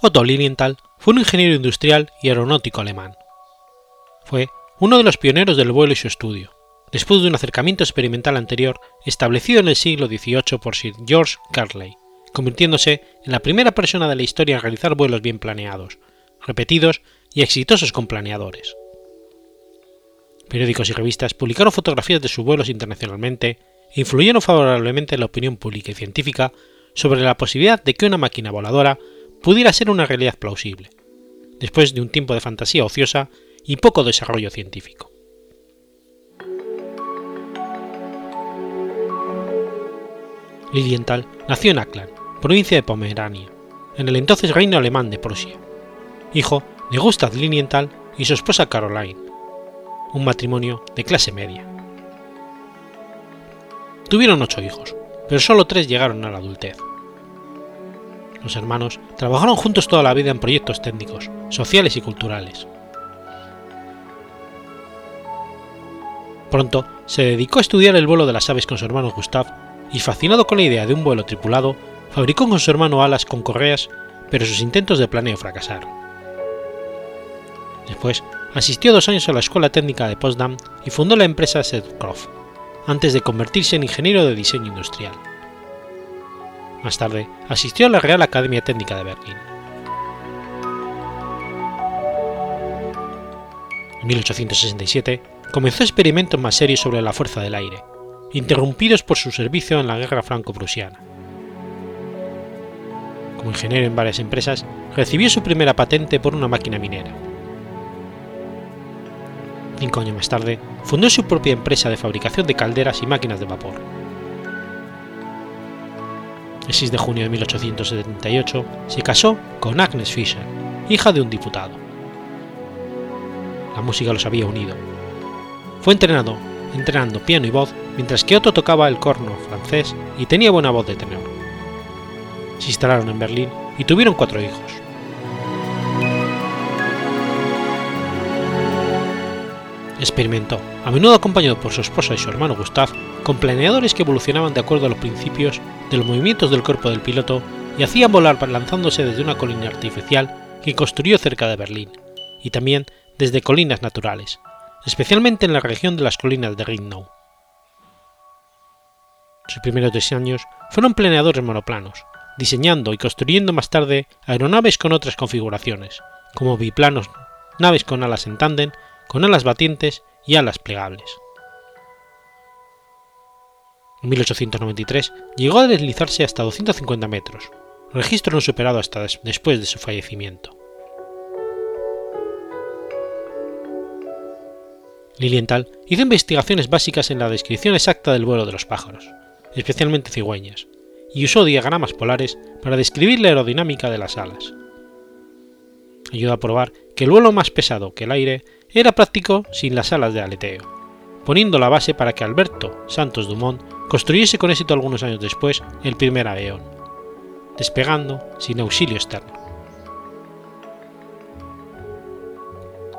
Otto Lilienthal fue un ingeniero industrial y aeronáutico alemán. Fue uno de los pioneros del vuelo y su estudio, después de un acercamiento experimental anterior establecido en el siglo XVIII por Sir George Carley, convirtiéndose en la primera persona de la historia en realizar vuelos bien planeados, repetidos y exitosos con planeadores periódicos y revistas publicaron fotografías de sus vuelos internacionalmente e influyeron favorablemente en la opinión pública y científica sobre la posibilidad de que una máquina voladora pudiera ser una realidad plausible, después de un tiempo de fantasía ociosa y poco desarrollo científico. Lilienthal nació en Aklan, provincia de Pomerania, en el entonces reino alemán de Prusia, hijo de Gustav Lilienthal y su esposa Caroline, un matrimonio de clase media. Tuvieron ocho hijos, pero solo tres llegaron a la adultez. Los hermanos trabajaron juntos toda la vida en proyectos técnicos, sociales y culturales. Pronto se dedicó a estudiar el vuelo de las aves con su hermano Gustav y fascinado con la idea de un vuelo tripulado, fabricó con su hermano alas con correas, pero sus intentos de planeo fracasaron. Después Asistió dos años a la Escuela Técnica de Potsdam y fundó la empresa Sedcroft, antes de convertirse en ingeniero de diseño industrial. Más tarde, asistió a la Real Academia Técnica de Berlín. En 1867 comenzó experimentos más serios sobre la fuerza del aire, interrumpidos por su servicio en la Guerra Franco-Prusiana. Como ingeniero en varias empresas, recibió su primera patente por una máquina minera Cinco años más tarde, fundó su propia empresa de fabricación de calderas y máquinas de vapor. El 6 de junio de 1878 se casó con Agnes Fischer, hija de un diputado. La música los había unido. Fue entrenado, entrenando piano y voz, mientras que Otto tocaba el corno francés y tenía buena voz de tenor. Se instalaron en Berlín y tuvieron cuatro hijos. Experimentó, a menudo acompañado por su esposa y su hermano Gustav, con planeadores que evolucionaban de acuerdo a los principios de los movimientos del cuerpo del piloto y hacían volar lanzándose desde una colina artificial que construyó cerca de Berlín, y también desde colinas naturales, especialmente en la región de las colinas de Ringnau. Sus primeros diseños fueron planeadores monoplanos, diseñando y construyendo más tarde aeronaves con otras configuraciones, como biplanos, naves con alas en tándem, con alas batientes y alas plegables. En 1893 llegó a deslizarse hasta 250 metros, registro no superado hasta después de su fallecimiento. Lilienthal hizo investigaciones básicas en la descripción exacta del vuelo de los pájaros, especialmente cigüeñas, y usó diagramas polares para describir la aerodinámica de las alas. Ayudó a probar que el vuelo más pesado que el aire era práctico sin las alas de aleteo, poniendo la base para que Alberto Santos Dumont construyese con éxito algunos años después el primer avión, despegando sin auxilio externo.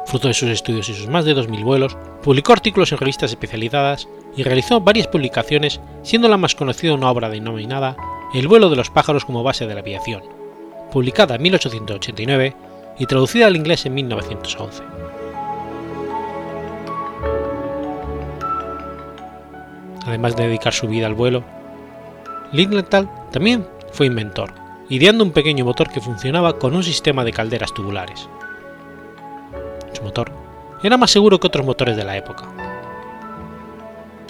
Fruto de sus estudios y sus más de 2.000 vuelos, publicó artículos en revistas especializadas y realizó varias publicaciones, siendo la más conocida una obra denominada El vuelo de los pájaros como base de la aviación, publicada en 1889 y traducida al inglés en 1911. Además de dedicar su vida al vuelo, Lilienthal también fue inventor, ideando un pequeño motor que funcionaba con un sistema de calderas tubulares. Su motor era más seguro que otros motores de la época.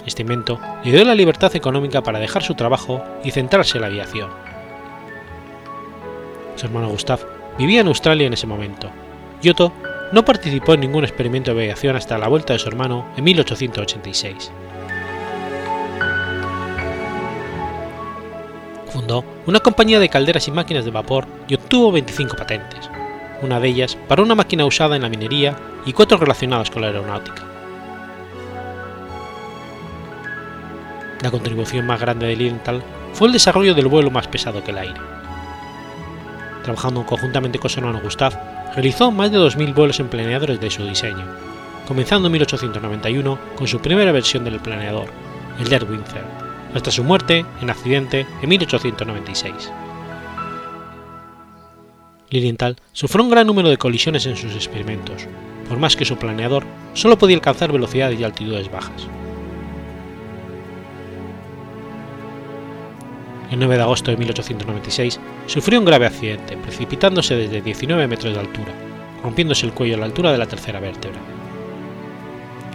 Este invento le dio la libertad económica para dejar su trabajo y centrarse en la aviación. Su hermano Gustav vivía en Australia en ese momento, y Otto no participó en ningún experimento de aviación hasta la vuelta de su hermano en 1886. Fundó una compañía de calderas y máquinas de vapor y obtuvo 25 patentes, una de ellas para una máquina usada en la minería y cuatro relacionadas con la aeronáutica. La contribución más grande de Lilienthal fue el desarrollo del vuelo más pesado que el aire. Trabajando conjuntamente con su hermano Gustav, realizó más de 2.000 vuelos en planeadores de su diseño, comenzando en 1891 con su primera versión del planeador, el Derwinzer, hasta su muerte en accidente en 1896. Lilienthal sufrió un gran número de colisiones en sus experimentos, por más que su planeador solo podía alcanzar velocidades y altitudes bajas. El 9 de agosto de 1896 sufrió un grave accidente, precipitándose desde 19 metros de altura, rompiéndose el cuello a la altura de la tercera vértebra.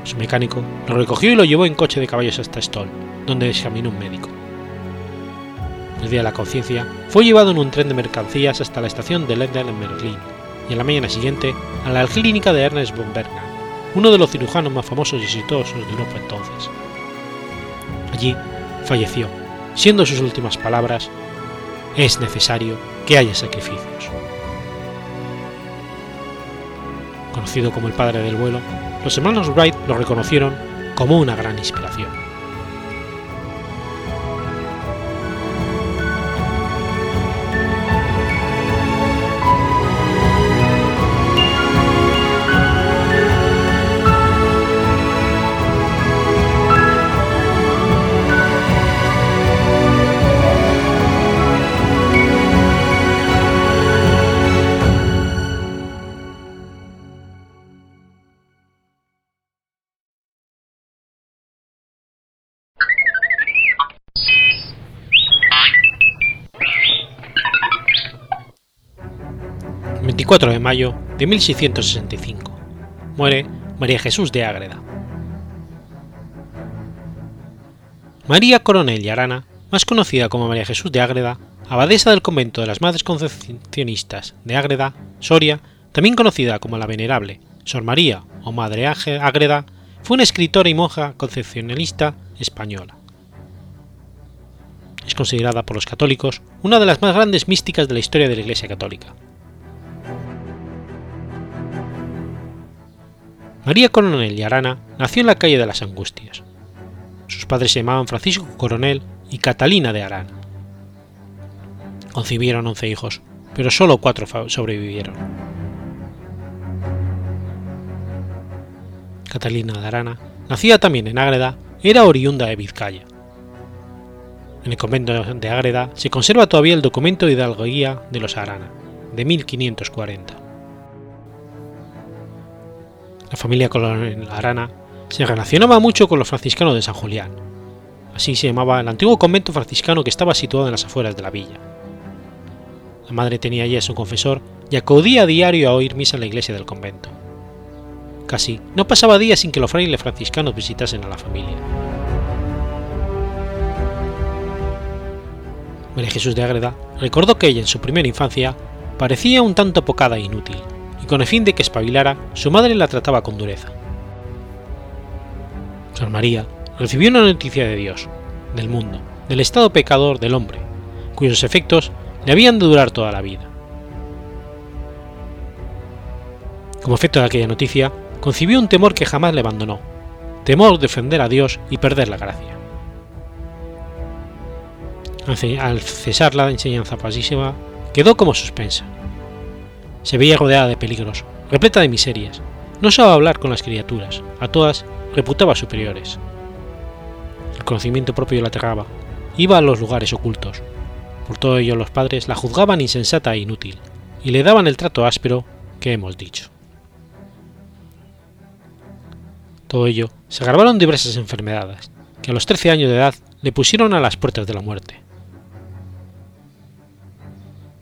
Su mecánico lo recogió y lo llevó en coche de caballos hasta Stoll, donde examinó un médico. El día de la conciencia, fue llevado en un tren de mercancías hasta la estación de Lendl en Berlín y a la mañana siguiente a la clínica de Ernest von Berger, uno de los cirujanos más famosos y exitosos de Europa entonces. Allí falleció, siendo sus últimas palabras, es necesario que haya sacrificios. Conocido como el padre del vuelo, los hermanos Wright lo reconocieron como una gran inspiración. 24 de mayo de 1665. Muere María Jesús de Ágreda. María Coronel y Arana, más conocida como María Jesús de Ágreda, abadesa del convento de las Madres Concepcionistas de Ágreda, Soria, también conocida como la Venerable, Sor María o Madre Ágreda fue una escritora y monja concepcionalista española. Es considerada por los católicos una de las más grandes místicas de la historia de la Iglesia Católica. María Coronel y Arana nació en la calle de las Angustias. Sus padres se llamaban Francisco Coronel y Catalina de Arana. Concibieron once hijos, pero solo cuatro sobrevivieron. Catalina de Arana, nacida también en Ágreda, era oriunda de Vizcaya. En el convento de Ágreda se conserva todavía el documento de hidalguía de los Arana, de 1540. La familia Coronel Arana se relacionaba mucho con los franciscanos de San Julián. Así se llamaba el antiguo convento franciscano que estaba situado en las afueras de la villa. La madre tenía allí a su confesor y acudía a diario a oír misa en la iglesia del convento. Casi no pasaba día sin que los frailes franciscanos visitasen a la familia. María Jesús de Ágreda recordó que ella en su primera infancia parecía un tanto pocada e inútil, y con el fin de que espabilara, su madre la trataba con dureza. San María recibió una noticia de Dios, del mundo, del estado pecador del hombre, cuyos efectos le habían de durar toda la vida. Como efecto de aquella noticia, concibió un temor que jamás le abandonó, temor de ofender a Dios y perder la gracia. Al cesar la enseñanza pasísima, quedó como suspensa. Se veía rodeada de peligros, repleta de miserias. No sabía hablar con las criaturas, a todas reputaba superiores. El conocimiento propio la aterraba, iba a los lugares ocultos. Por todo ello los padres la juzgaban insensata e inútil, y le daban el trato áspero que hemos dicho. Todo ello se agravaron diversas enfermedades, que a los 13 años de edad le pusieron a las puertas de la muerte.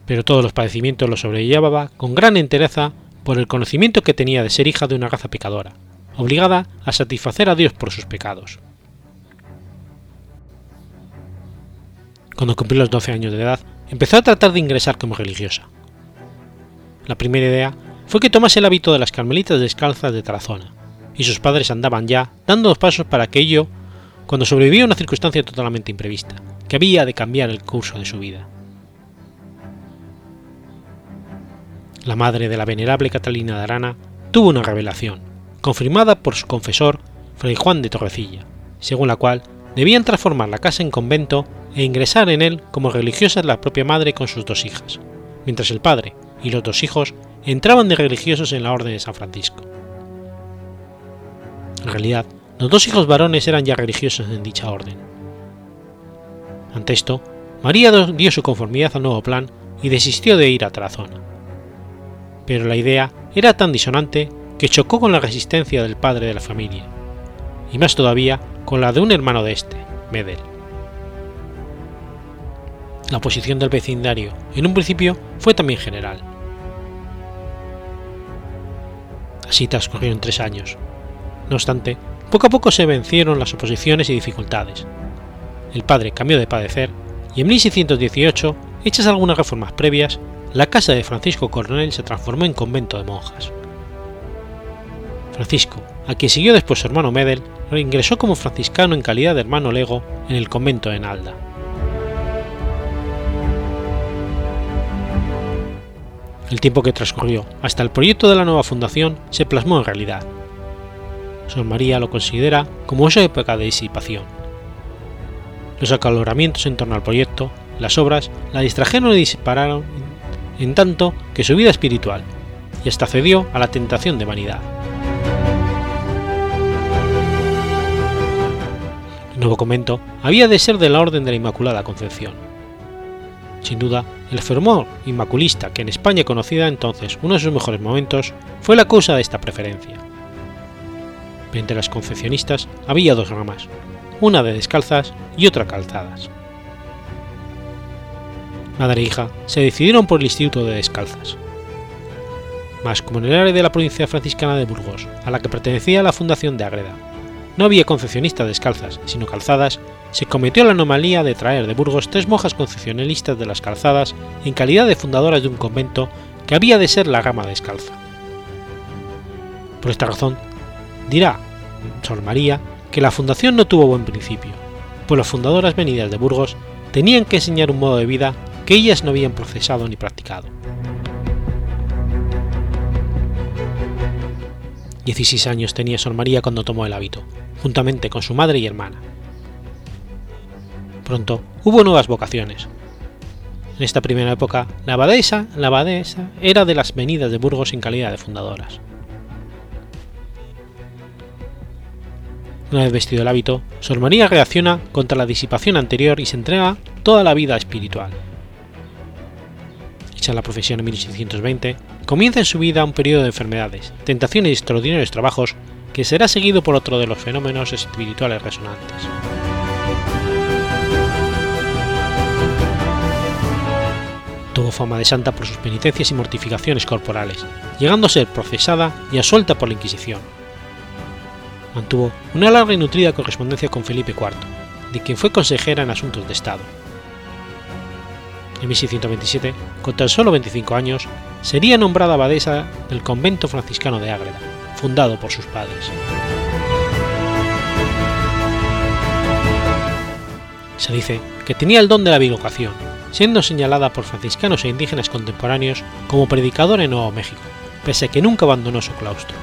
Pero todos los padecimientos los sobrellevaba con gran entereza por el conocimiento que tenía de ser hija de una raza pecadora, obligada a satisfacer a Dios por sus pecados. Cuando cumplió los 12 años de edad, empezó a tratar de ingresar como religiosa. La primera idea fue que tomase el hábito de las carmelitas descalzas de Tarazona, y sus padres andaban ya dando dos pasos para que ello, cuando sobrevivió una circunstancia totalmente imprevista, que había de cambiar el curso de su vida. La madre de la venerable Catalina de Arana tuvo una revelación, confirmada por su confesor, Fray Juan de Torrecilla, según la cual debían transformar la casa en convento e ingresar en él como religiosas la propia madre con sus dos hijas, mientras el padre y los dos hijos entraban de religiosos en la orden de San Francisco. En realidad, los dos hijos varones eran ya religiosos en dicha orden. Ante esto, María dio su conformidad al nuevo plan y desistió de ir a Tarazona. Pero la idea era tan disonante que chocó con la resistencia del padre de la familia, y más todavía con la de un hermano de este, Medel. La oposición del vecindario en un principio fue también general. Así transcurrieron tres años. No obstante, poco a poco se vencieron las oposiciones y dificultades. El padre cambió de padecer y en 1618, hechas algunas reformas previas, la casa de Francisco Coronel se transformó en convento de monjas. Francisco, a quien siguió después su hermano Medel, reingresó como franciscano en calidad de hermano lego en el convento de Nalda. El tiempo que transcurrió hasta el proyecto de la nueva fundación se plasmó en realidad. Sor María lo considera como esa época de disipación. Los acaloramientos en torno al proyecto, las obras, la distrajeron y dispararon en tanto que su vida espiritual, y hasta cedió a la tentación de vanidad. El nuevo convento había de ser de la Orden de la Inmaculada Concepción. Sin duda, el fervor inmaculista que en España conocida entonces uno de sus mejores momentos fue la causa de esta preferencia. Entre las concepcionistas había dos ramas, una de descalzas y otra calzadas. Madre e hija se decidieron por el Instituto de Descalzas. Mas como en el área de la provincia franciscana de Burgos, a la que pertenecía la fundación de Agreda, no había concepcionistas descalzas, sino calzadas, se cometió la anomalía de traer de Burgos tres monjas concepcionalistas de las calzadas en calidad de fundadoras de un convento que había de ser la rama descalza. Por esta razón, dirá Sor María que la fundación no tuvo buen principio, pues las fundadoras venidas de Burgos tenían que enseñar un modo de vida que ellas no habían procesado ni practicado. 16 años tenía Sor María cuando tomó el hábito, juntamente con su madre y hermana. Pronto hubo nuevas vocaciones. En esta primera época, la abadesa, la abadesa era de las venidas de Burgos en calidad de fundadoras. Una vez vestido el hábito, Sor María reacciona contra la disipación anterior y se entrega toda la vida espiritual. Hecha la profesión en 1620, comienza en su vida un periodo de enfermedades, tentaciones y extraordinarios trabajos que será seguido por otro de los fenómenos espirituales resonantes. Tuvo fama de santa por sus penitencias y mortificaciones corporales, llegando a ser procesada y asuelta por la Inquisición, mantuvo una larga y nutrida correspondencia con Felipe IV, de quien fue consejera en asuntos de Estado. En 1627, con tan solo 25 años, sería nombrada abadesa del convento franciscano de Ágreda, fundado por sus padres. Se dice que tenía el don de la bilocación, siendo señalada por franciscanos e indígenas contemporáneos como predicadora en Nuevo México, pese a que nunca abandonó su claustro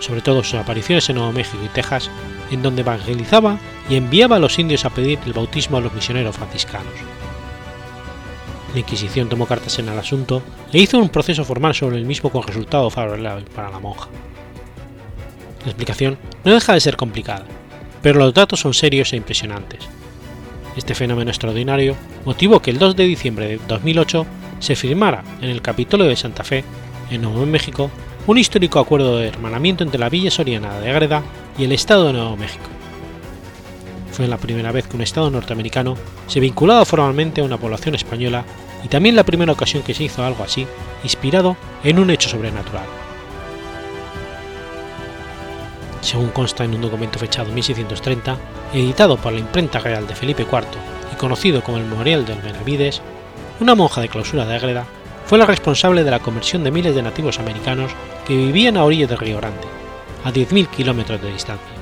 sobre todo sus apariciones en Nuevo México y Texas, en donde evangelizaba y enviaba a los indios a pedir el bautismo a los misioneros franciscanos. La Inquisición tomó cartas en el asunto e hizo un proceso formal sobre el mismo con resultado favorable para la monja. La explicación no deja de ser complicada, pero los datos son serios e impresionantes. Este fenómeno extraordinario motivó que el 2 de diciembre de 2008 se firmara en el Capitolio de Santa Fe, en Nuevo México, un histórico acuerdo de hermanamiento entre la Villa Soriana de Agreda y el Estado de Nuevo México. Fue la primera vez que un Estado norteamericano se vinculaba formalmente a una población española y también la primera ocasión que se hizo algo así, inspirado en un hecho sobrenatural. Según consta en un documento fechado en 1630, editado por la imprenta real de Felipe IV y conocido como el Memorial del Benavides, una monja de clausura de Agreda fue la responsable de la conversión de miles de nativos americanos que vivían a orillas del Río Grande, a 10.000 kilómetros de distancia,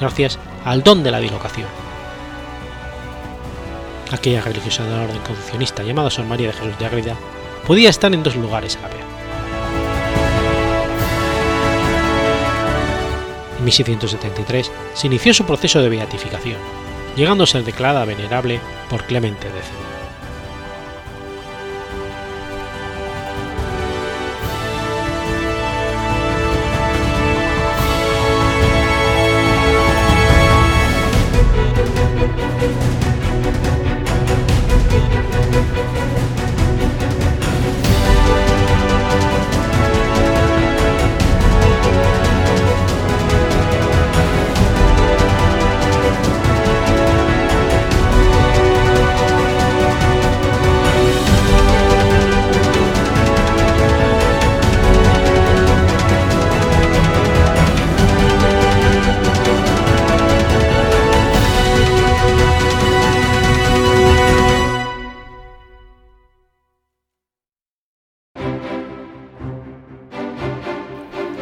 gracias al don de la bilocación. Aquella religiosa de la orden confucionista llamada San María de Jesús de Agreda podía estar en dos lugares a la vez. En 1673 se inició su proceso de beatificación, llegando a ser declarada venerable por Clemente X.